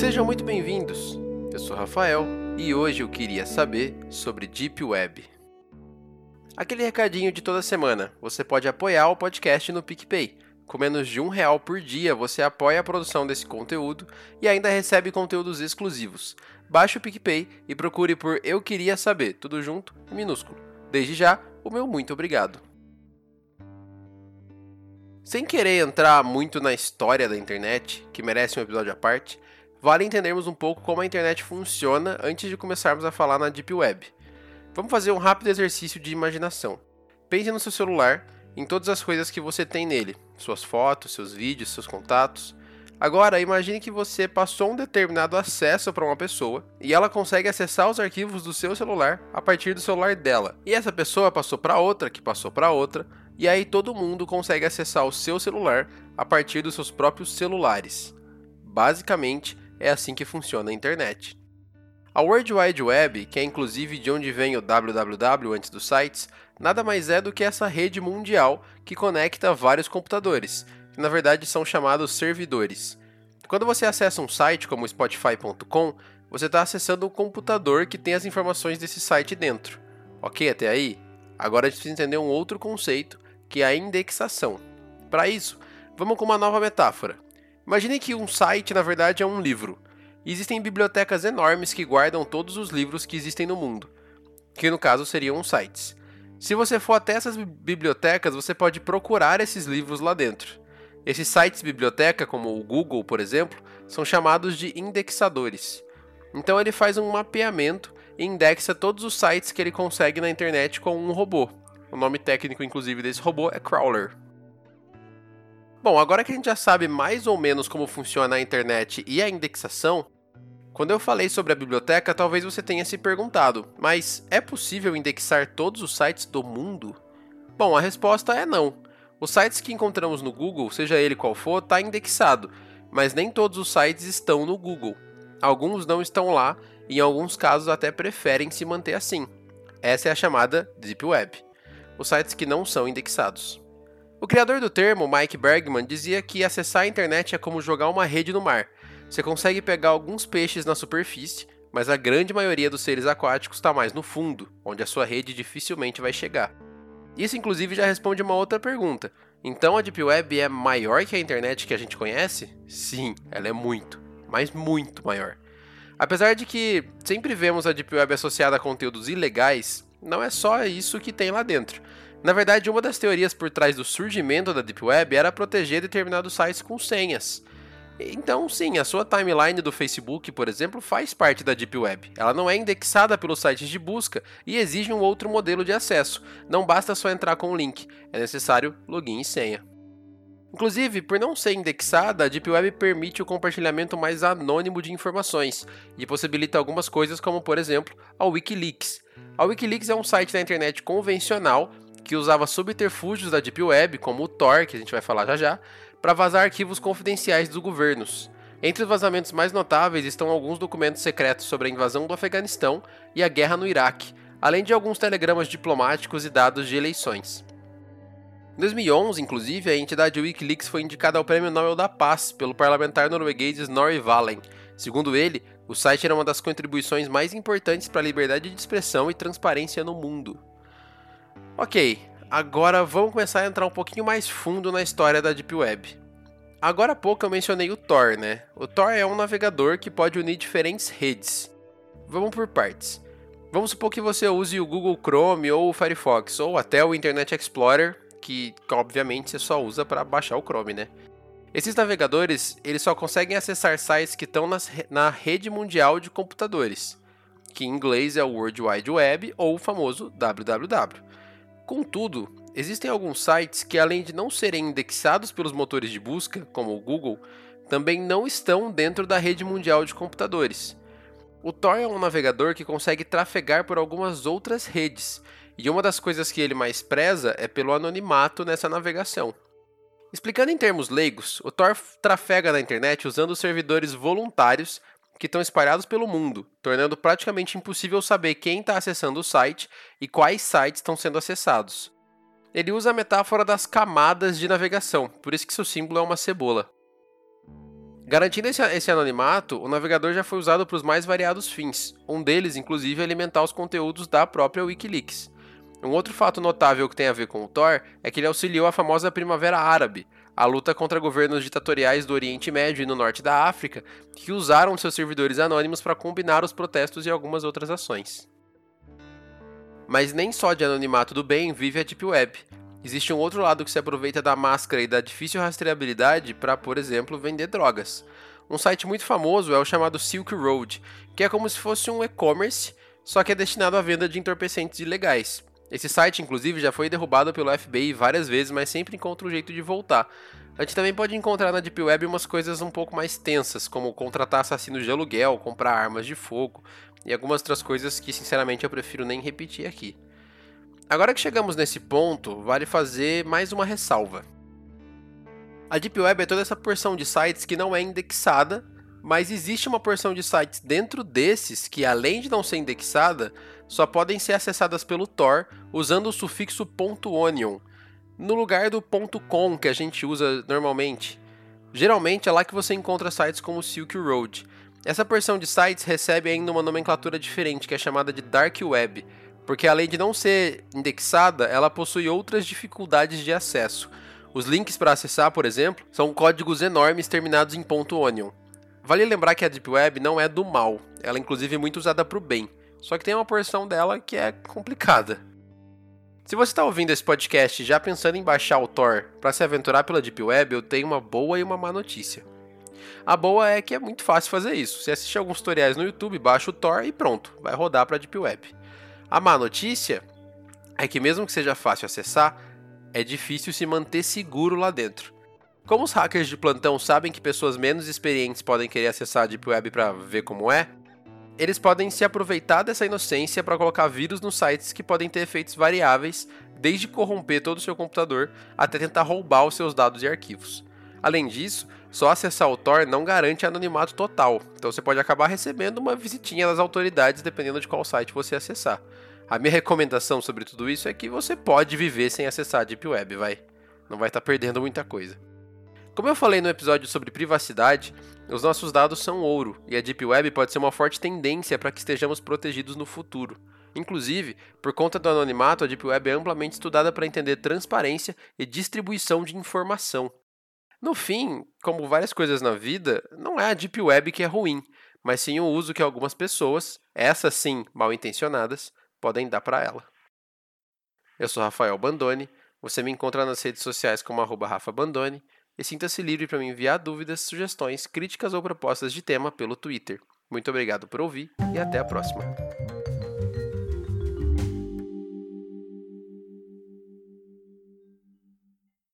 Sejam muito bem-vindos. Eu sou Rafael e hoje eu queria saber sobre Deep Web. Aquele recadinho de toda semana. Você pode apoiar o podcast no PicPay. Com menos de um real por dia, você apoia a produção desse conteúdo e ainda recebe conteúdos exclusivos. Baixe o PicPay e procure por Eu Queria Saber, tudo junto e minúsculo. Desde já, o meu muito obrigado. Sem querer entrar muito na história da internet, que merece um episódio à parte, vale entendermos um pouco como a internet funciona antes de começarmos a falar na Deep Web. Vamos fazer um rápido exercício de imaginação. Pense no seu celular, em todas as coisas que você tem nele, suas fotos, seus vídeos, seus contatos. Agora, imagine que você passou um determinado acesso para uma pessoa e ela consegue acessar os arquivos do seu celular a partir do celular dela. E essa pessoa passou para outra, que passou para outra, e aí todo mundo consegue acessar o seu celular a partir dos seus próprios celulares. Basicamente, é assim que funciona a internet. A World Wide Web, que é inclusive de onde vem o www antes dos sites, nada mais é do que essa rede mundial que conecta vários computadores, que na verdade são chamados servidores. Quando você acessa um site como Spotify.com, você está acessando um computador que tem as informações desse site dentro. Ok até aí? Agora a gente precisa entender um outro conceito que é a indexação. Para isso, vamos com uma nova metáfora. Imagine que um site, na verdade, é um livro. Existem bibliotecas enormes que guardam todos os livros que existem no mundo, que no caso seriam os sites. Se você for até essas bibliotecas, você pode procurar esses livros lá dentro. Esses sites biblioteca, como o Google, por exemplo, são chamados de indexadores. Então ele faz um mapeamento e indexa todos os sites que ele consegue na internet com um robô. O nome técnico, inclusive, desse robô é Crawler. Bom, agora que a gente já sabe mais ou menos como funciona a internet e a indexação, quando eu falei sobre a biblioteca, talvez você tenha se perguntado, mas é possível indexar todos os sites do mundo? Bom, a resposta é não. Os sites que encontramos no Google, seja ele qual for, está indexado, mas nem todos os sites estão no Google. Alguns não estão lá e em alguns casos até preferem se manter assim. Essa é a chamada Deep Web os sites que não são indexados. O criador do termo, Mike Bergman, dizia que acessar a internet é como jogar uma rede no mar. Você consegue pegar alguns peixes na superfície, mas a grande maioria dos seres aquáticos está mais no fundo, onde a sua rede dificilmente vai chegar. Isso, inclusive, já responde uma outra pergunta. Então a Deep Web é maior que a internet que a gente conhece? Sim, ela é muito, mas muito maior. Apesar de que sempre vemos a Deep Web associada a conteúdos ilegais, não é só isso que tem lá dentro. Na verdade, uma das teorias por trás do surgimento da Deep Web era proteger determinados sites com senhas. Então, sim, a sua timeline do Facebook, por exemplo, faz parte da Deep Web. Ela não é indexada pelos sites de busca e exige um outro modelo de acesso. Não basta só entrar com o link, é necessário login e senha. Inclusive, por não ser indexada, a Deep Web permite o compartilhamento mais anônimo de informações e possibilita algumas coisas, como por exemplo a Wikileaks. A Wikileaks é um site da internet convencional que usava subterfúgios da Deep Web, como o Tor, que a gente vai falar já já, para vazar arquivos confidenciais dos governos. Entre os vazamentos mais notáveis estão alguns documentos secretos sobre a invasão do Afeganistão e a guerra no Iraque, além de alguns telegramas diplomáticos e dados de eleições. Em 2011, inclusive, a entidade Wikileaks foi indicada ao Prêmio Nobel da Paz pelo parlamentar norueguês Snorri Valen. Segundo ele, o site era uma das contribuições mais importantes para a liberdade de expressão e transparência no mundo. Ok, agora vamos começar a entrar um pouquinho mais fundo na história da Deep Web. Agora há pouco eu mencionei o Tor, né? O Tor é um navegador que pode unir diferentes redes. Vamos por partes. Vamos supor que você use o Google Chrome ou o Firefox, ou até o Internet Explorer, que obviamente você só usa para baixar o Chrome, né? Esses navegadores, eles só conseguem acessar sites que estão na rede mundial de computadores, que em inglês é o World Wide Web ou o famoso www. Contudo, existem alguns sites que além de não serem indexados pelos motores de busca, como o Google, também não estão dentro da rede mundial de computadores. O Tor é um navegador que consegue trafegar por algumas outras redes, e uma das coisas que ele mais preza é pelo anonimato nessa navegação. Explicando em termos leigos, o Tor trafega na internet usando servidores voluntários que estão espalhados pelo mundo, tornando praticamente impossível saber quem está acessando o site e quais sites estão sendo acessados. Ele usa a metáfora das camadas de navegação, por isso que seu símbolo é uma cebola. Garantindo esse, esse anonimato, o navegador já foi usado para os mais variados fins, um deles, inclusive, é alimentar os conteúdos da própria Wikileaks. Um outro fato notável que tem a ver com o Tor é que ele auxiliou a famosa Primavera Árabe, a luta contra governos ditatoriais do Oriente Médio e no norte da África, que usaram seus servidores anônimos para combinar os protestos e algumas outras ações. Mas nem só de anonimato do bem vive a Deep Web. Existe um outro lado que se aproveita da máscara e da difícil rastreabilidade para, por exemplo, vender drogas. Um site muito famoso é o chamado Silk Road, que é como se fosse um e-commerce, só que é destinado à venda de entorpecentes ilegais. Esse site, inclusive, já foi derrubado pelo FBI várias vezes, mas sempre encontra um jeito de voltar. A gente também pode encontrar na Deep Web umas coisas um pouco mais tensas, como contratar assassinos de aluguel, comprar armas de fogo e algumas outras coisas que, sinceramente, eu prefiro nem repetir aqui. Agora que chegamos nesse ponto, vale fazer mais uma ressalva. A Deep Web é toda essa porção de sites que não é indexada, mas existe uma porção de sites dentro desses que, além de não ser indexada, só podem ser acessadas pelo Tor usando o sufixo .onion, no lugar do .com que a gente usa normalmente. Geralmente é lá que você encontra sites como Silk Road. Essa porção de sites recebe ainda uma nomenclatura diferente, que é chamada de Dark Web, porque além de não ser indexada, ela possui outras dificuldades de acesso. Os links para acessar, por exemplo, são códigos enormes terminados em .onion. Vale lembrar que a Deep Web não é do mal, ela é inclusive muito usada para o bem, só que tem uma porção dela que é complicada. Se você está ouvindo esse podcast já pensando em baixar o Tor para se aventurar pela Deep Web, eu tenho uma boa e uma má notícia. A boa é que é muito fácil fazer isso. Você assiste alguns tutoriais no YouTube, baixa o Tor e pronto, vai rodar para a Deep Web. A má notícia é que, mesmo que seja fácil acessar, é difícil se manter seguro lá dentro. Como os hackers de plantão sabem que pessoas menos experientes podem querer acessar a Deep Web para ver como é, eles podem se aproveitar dessa inocência para colocar vírus nos sites que podem ter efeitos variáveis, desde corromper todo o seu computador até tentar roubar os seus dados e arquivos. Além disso, só acessar o Tor não garante anonimato total, então você pode acabar recebendo uma visitinha das autoridades dependendo de qual site você acessar. A minha recomendação sobre tudo isso é que você pode viver sem acessar a Deep Web, vai. Não vai estar tá perdendo muita coisa. Como eu falei no episódio sobre privacidade, os nossos dados são ouro e a Deep Web pode ser uma forte tendência para que estejamos protegidos no futuro. Inclusive, por conta do anonimato, a Deep Web é amplamente estudada para entender transparência e distribuição de informação. No fim, como várias coisas na vida, não é a Deep Web que é ruim, mas sim o uso que algumas pessoas, essas sim mal intencionadas, podem dar para ela. Eu sou Rafael Bandone, você me encontra nas redes sociais como arroba Rafa Bandone e sinta-se livre para me enviar dúvidas, sugestões, críticas ou propostas de tema pelo Twitter. Muito obrigado por ouvir e até a próxima.